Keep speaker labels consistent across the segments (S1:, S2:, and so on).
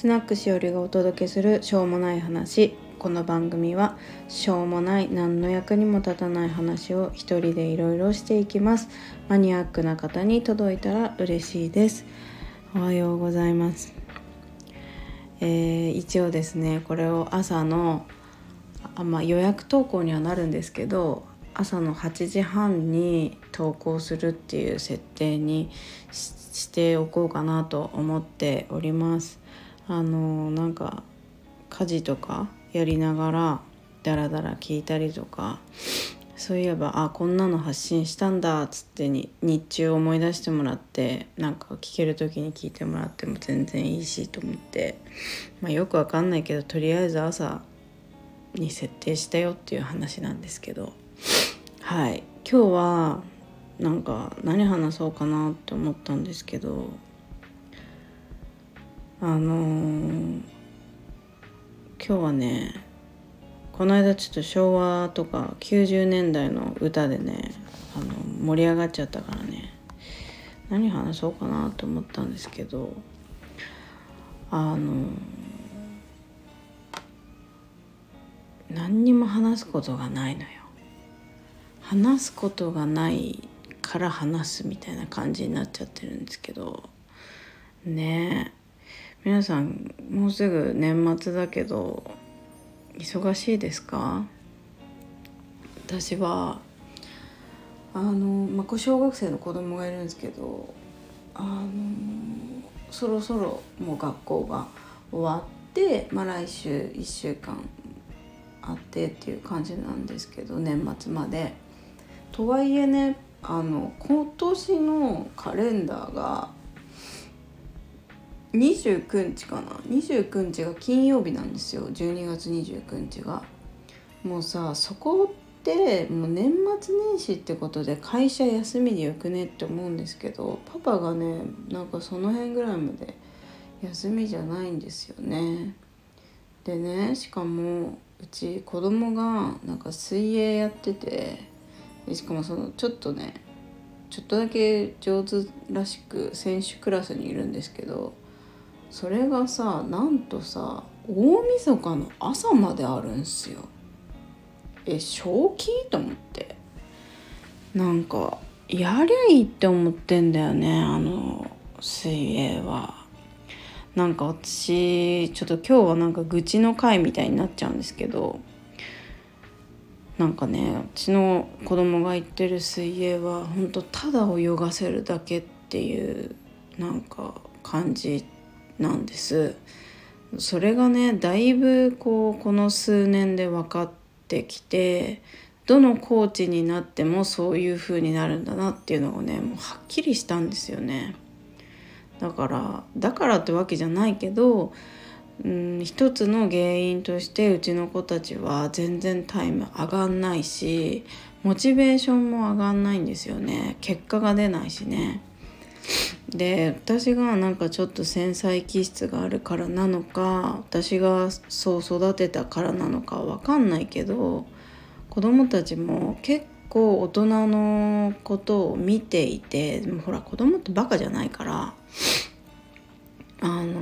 S1: スナックしおりがお届けするしょうもない話。この番組はしょうもない何の役にも立たない話を一人でいろいろしていきます。マニアックな方に届いたら嬉しいです。おはようございます。えー、一応ですねこれを朝のあ、まあ、予約投稿にはなるんですけど朝の8時半に投稿するっていう設定にしておこうかなと思っております。あのなんか家事とかやりながらダラダラ聞いたりとかそういえばあこんなの発信したんだっつってに日中思い出してもらってなんか聞ける時に聞いてもらっても全然いいしと思って、まあ、よくわかんないけどとりあえず朝に設定したよっていう話なんですけどはい。今日はなんか何話そうかなって思ったんですけどあのー、今日はねこの間ちょっと昭和とか90年代の歌でねあの盛り上がっちゃったからね何話そうかなと思ったんですけどあの何にも話すことがないのよ。話すことがないから話すみたいな感じになっちゃってるんですけどねえ。皆さんもうすぐ年末だけど忙しいですか？私はあの、まあ、小学生の子供がいるんですけどあのそろそろもう学校が終わって、まあ、来週1週間あってっていう感じなんですけど年末まで。とはいえねあの今年のカレンダーが29日かな。29日が金曜日なんですよ。12月29日が。もうさそこってもう年末年始ってことで会社休みでよくねって思うんですけどパパがねなんかその辺ぐらいまで休みじゃないんですよね。でねしかもうち子供がなんか水泳やっててしかもそのちょっとねちょっとだけ上手らしく選手クラスにいるんですけどそれがさなんとさ大晦日の朝まであるんすよ。え正気？と思って。なんかやりゃいいって思ってんだよねあの水泳は。なんか私ちょっと今日はなんか愚痴の回みたいになっちゃうんですけど。なんかねうちの子供が行ってる水泳は本当ただ泳がせるだけっていうなんか感じてなんです。それがねだいぶこうこの数年で分かってきてどのコーチになってもそういう風になるんだなっていうのがねもうはっきりしたんですよね。だからだからってわけじゃないけどうん一つの原因としてうちの子たちは全然タイム上がんないしモチベーションも上がんないんですよね。結果が出ないしね。で私がなんかちょっと繊細気質があるからなのか私がそう育てたからなのかわかんないけど子供たちも結構大人のことを見ていてもほら子供ってバカじゃないからあの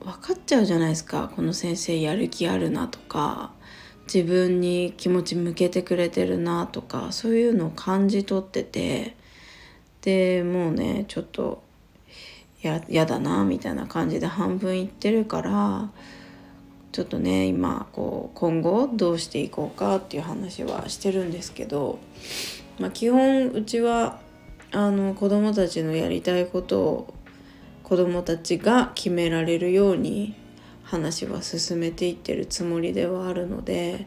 S1: 分かっちゃうじゃないですかこの先生やる気あるなとか自分に気持ち向けてくれてるなとかそういうのを感じ取っててでもうねちょっとややだなみたいな感じで半分言ってるからちょっとね今こう今後どうしていこうかっていう話はしてるんですけど、まあ、基本うちはあの子供たちのやりたいことを子どもたちが決められるように話は進めていってるつもりではあるので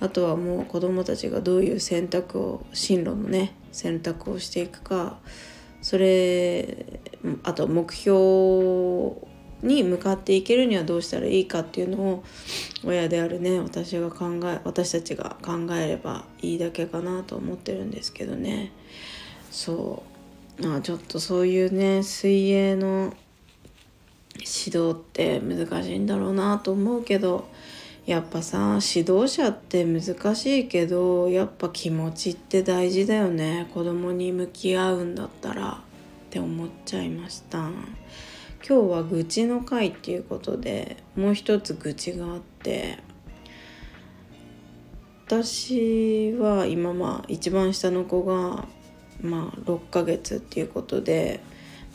S1: あとはもう子どもたちがどういう選択を進路のね選択をしていくかそれあと目標に向かっていけるにはどうしたらいいかっていうのを親であるね私が考え私たちが考えればいいだけかなと思ってるんですけどね。そう。あちょっとそういうね水泳の指導って難しいんだろうなと思うけどやっぱさ指導者って難しいけどやっぱ気持ちって大事だよね。子供に向き合うんだったら。って思っちゃいました。今日は愚痴の回っていうことでもう一つ愚痴があって。私は今まあ一番下の子がまあ6ヶ月っていうことで、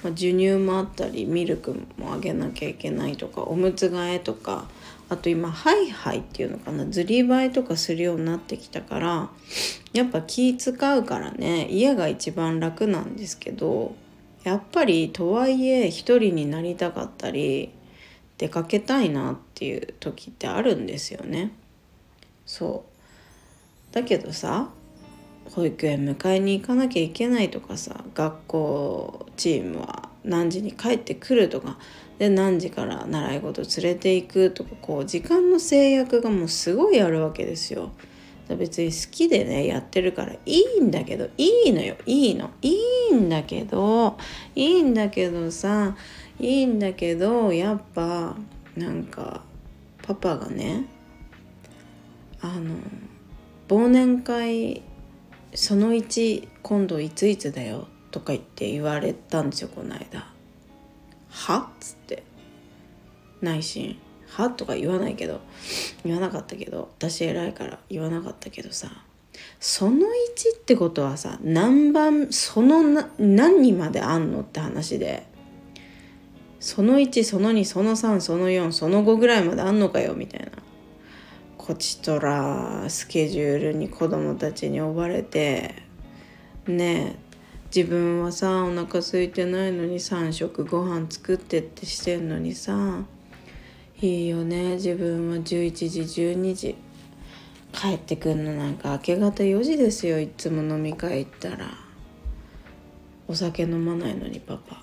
S1: ま、授乳もあったりミルクもあげなきゃいけないとかおむつ替えとかあと今ハイハイっていうのかなずりばいとかするようになってきたからやっぱ気使うからね家が一番楽なんですけどやっぱりとはいえ一人になりたかったり出かけたいなっていう時ってあるんですよね。そうだけどさ保育園迎えに行かなきゃいけないとかさ学校チームは何時に帰ってくるとかで何時から習い事連れていくとかこう時間の制約がもうすごいあるわけですよ。別に好きでねやってるからいいんだけどいいのよ。いいの。いいんだけどいいんだけどさいいんだけどやっぱなんかパパがねあの忘年会その1今度いついつだよ。とか言って言われたんですよこの間。はっつって。内心。はとか言わないけど。言わなかったけど。私偉いから。言わなかったけどさ。その1ってことはさ何番その何にまであんのって話で。その1その2その3その4その5ぐらいまであんのかよみたいな。こちとらスケジュールに子供たちに追われて。ねえ。自分はさお腹空いてないのに3食ご飯作ってってしてんのにさいいよね。自分は11時12時。帰ってくんの。なんか明け方4時ですよ。いつも飲み会行ったら。お酒飲まないのにパパ。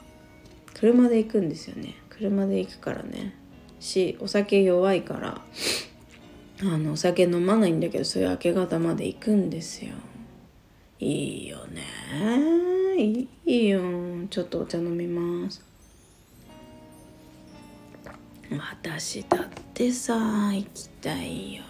S1: 車で行くんですよね。車で行くからね。しお酒弱いから。あのお酒飲まないんだけどそういう明け方まで行くんですよ。いいよね。いいよ。ちょっとお茶飲みます。私だってさ行きたいよ。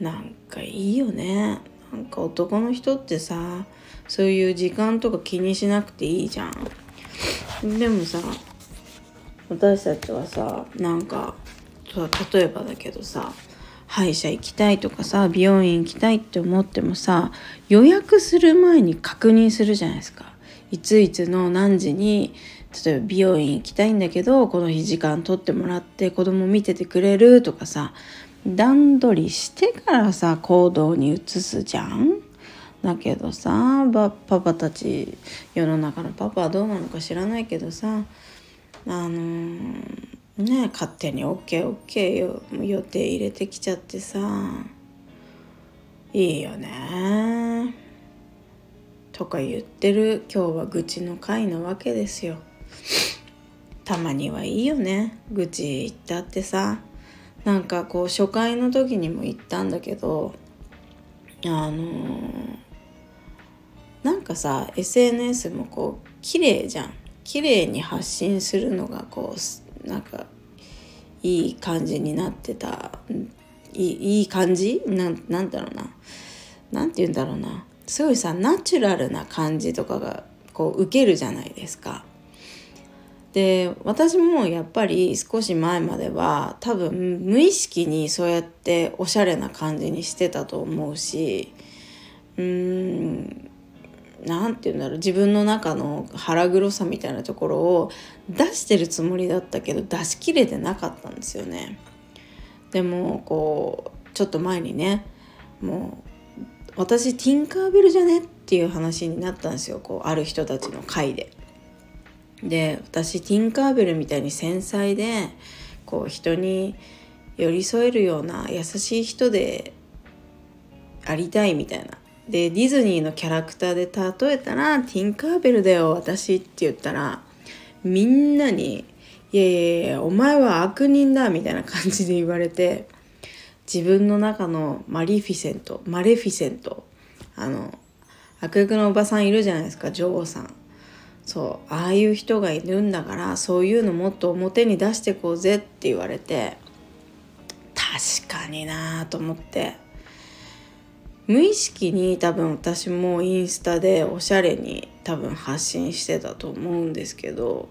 S1: なんかいいよね。なんか男の人ってさそういう時間とか気にしなくていいじゃん。でもさ私たちはさなんか例えばだけどさ歯医者行きたいとかさ美容院行きたいって思ってもさ予約する前に確認するじゃないですか。いついつの何時に例えば美容院行きたいんだけどこの日時間取ってもらって子供見ててくれるとかさ段取りしてからさ行動に移すじゃん。だけどさパパたち世の中のパパはどうなのか知らないけどさあのーね勝手に OKOK よ予定入れてきちゃってさ。いいよね。とか言ってる今日は愚痴の回なわけですよ。たまにはいいよね。愚痴言ったってさ。なんかこう初回の時にも言ったんだけどあのー、なんかさ SNS もこう綺麗じゃん。綺麗に発信するのがこうなんかいい感じになってた。いい感じ？ななんだろうな。何て言うんだろうな。すごいさナチュラルな感じとかがこう受けるじゃないですか。で私もやっぱり少し前までは多分無意識にそうやっておしゃれな感じにしてたと思うしうーん何て言うんだろう自分の中の腹黒さみたいなところを出してるつもりだったけど出し切れてなかったんですよね。でもこうちょっと前にねもう私ティンカーベルじゃねっていう話になったんですよこうある人たちの会で。で私ティンカーベルみたいに繊細でこう人に寄り添えるような優しい人でありたいみたいなでディズニーのキャラクターで例えたら「ティンカーベルだよ私」って言ったらみんなに「いやいやいやお前は悪人だ」みたいな感じで言われて自分の中のマリフィセントマレフィセントあの悪役のおばさんいるじゃないですか女王さん。そうああいう人がいるんだからそういうのもっと表に出してこうぜって言われて確かになあと思って。無意識に多分私もインスタでおしゃれに多分発信してたと思うんですけど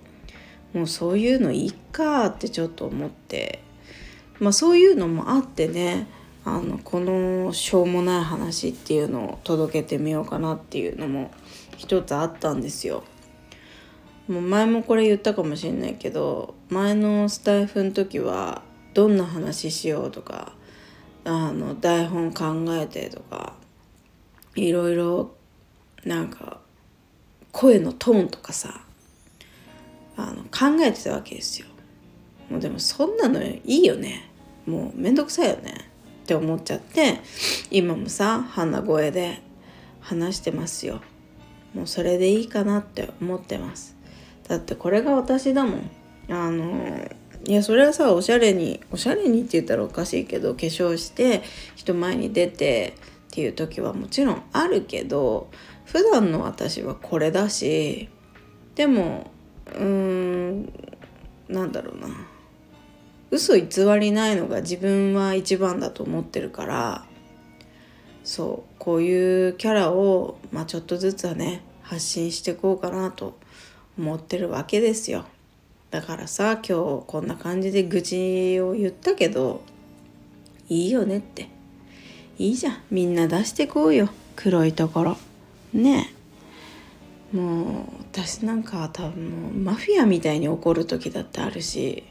S1: もうそういうのいいかってちょっと思ってまあそういうのもあってねあのこのしょうもない話っていうのを届けてみようかなっていうのも一つあったんですよ。もう前もこれ言ったかもしれないけど前のスタイフの時はどんな話しようとかあの台本考えてとかいろいろなんか声のトーンとかさあの考えてたわけですよ。もうでもそんなのいいよね。もうめんどくさいよねって思っちゃって今もさ鼻声で話してますよ。もうそれでいいかなって思ってます。だってこれが私だもん。あのいやそれはさおしゃれにおしゃれにって言ったらおかしいけど化粧して人前に出てっていう時はもちろんあるけど普段の私はこれだしでもうーんなんだろうな。嘘偽りないのが自分は一番だと思ってるからそうこういうキャラを、まあ、ちょっとずつはね発信していこうかなと思ってるわけですよ。だからさ今日こんな感じで愚痴を言ったけどいいよねって。いいじゃん。みんな出してこうよ。黒いところ。ねもう私なんか多分もうマフィアみたいに怒る時だってあるし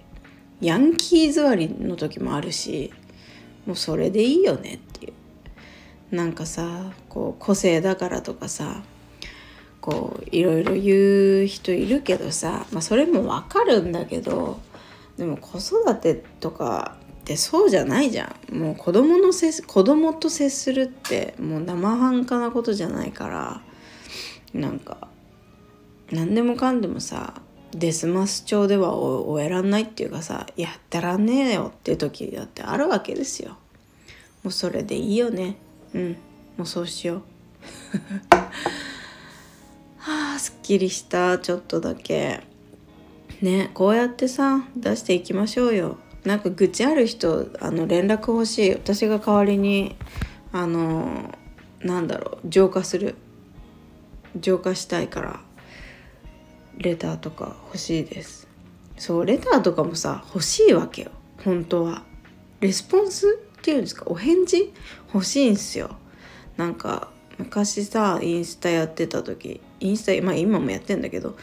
S1: ヤンキー座りの時もあるしもうそれでいいよねっていう。なんかさこう個性だからとかさこういろいろ言う人いるけどさ、まあ、それもわかるんだけどでも子育てとかってそうじゃないじゃん。もう子供の接子供と接するってもう生半可なことじゃないからなんか何でもかんでもさデスマス調では終えらんないっていうかさやってらねえよっていう時だってあるわけですよ。もうそれでいいよね。うん。もうそうしよう。きりしたちょっとだけ。ねこうやってさ出していきましょうよ。なんか愚痴ある人あの連絡欲しい。私が代わりにあのなんだろう浄化する。浄化したいからレターとか欲しいです。そうレターとかもさ欲しいわけよ。本当は。レスポンスっていうんですか？お返事？欲しいんすよ。なんか昔さインスタやってた時インスタまあ今もやってんだけど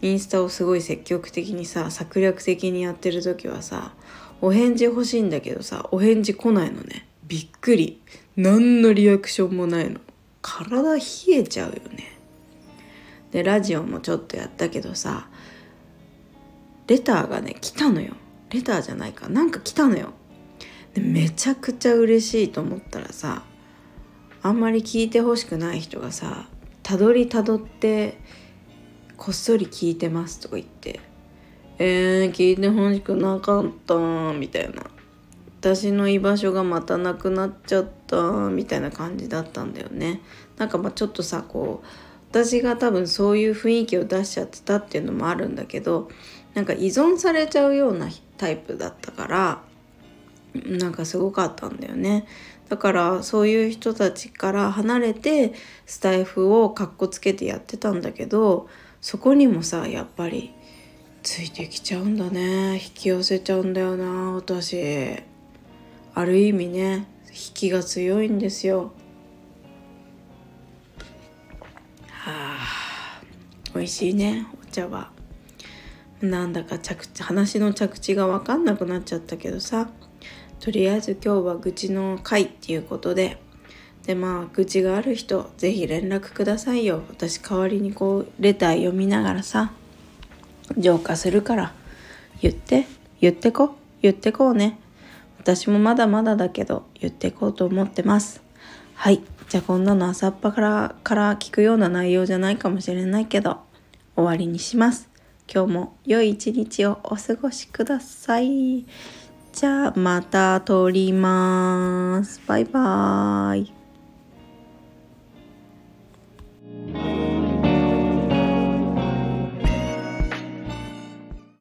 S1: インスタをすごい積極的にさ策略的にやってる時はさお返事欲しいんだけどさお返事来ないのね。びっくり。何のリアクションもないの。体冷えちゃうよね。でラジオもちょっとやったけどさレターがね来たのよ。レターじゃないか。なんか来たのよ。でめちゃくちゃ嬉しいと思ったらさあんまり聞いてほしくない人がさたどりたどってこっそり聞いてますとか言ってえー、聞いてほしくなかったみたいな。私の居場所がまたなくなっちゃったみたいな感じだったんだよね。なんかまあちょっとさこう私が多分そういう雰囲気を出しちゃってたっていうのもあるんだけどなんか依存されちゃうようなタイプだったからなんかすごかったんだよね。だからそういう人たちから離れてスタイフをかっこつけてやってたんだけどそこにもさやっぱりついてきちゃうんだね。引き寄せちゃうんだよな私。ある意味ね引きが強いんですよ。はあ美味しいねお茶は。なんだか着地話の着地が分かんなくなっちゃったけどさ。とりあえず今日は愚痴の回っていうことで。でまあ愚痴がある人是非連絡くださいよ。私代わりにこうレター読みながらさ浄化するから。言って言ってこ言ってこうね。私もまだまだだけど言ってこうと思ってます。はい。じゃあこんなの朝っぱからから聞くような内容じゃないかもしれないけど終わりにします。今日も良い一日をお過ごしください。じゃあまた撮ります。バイバーイ。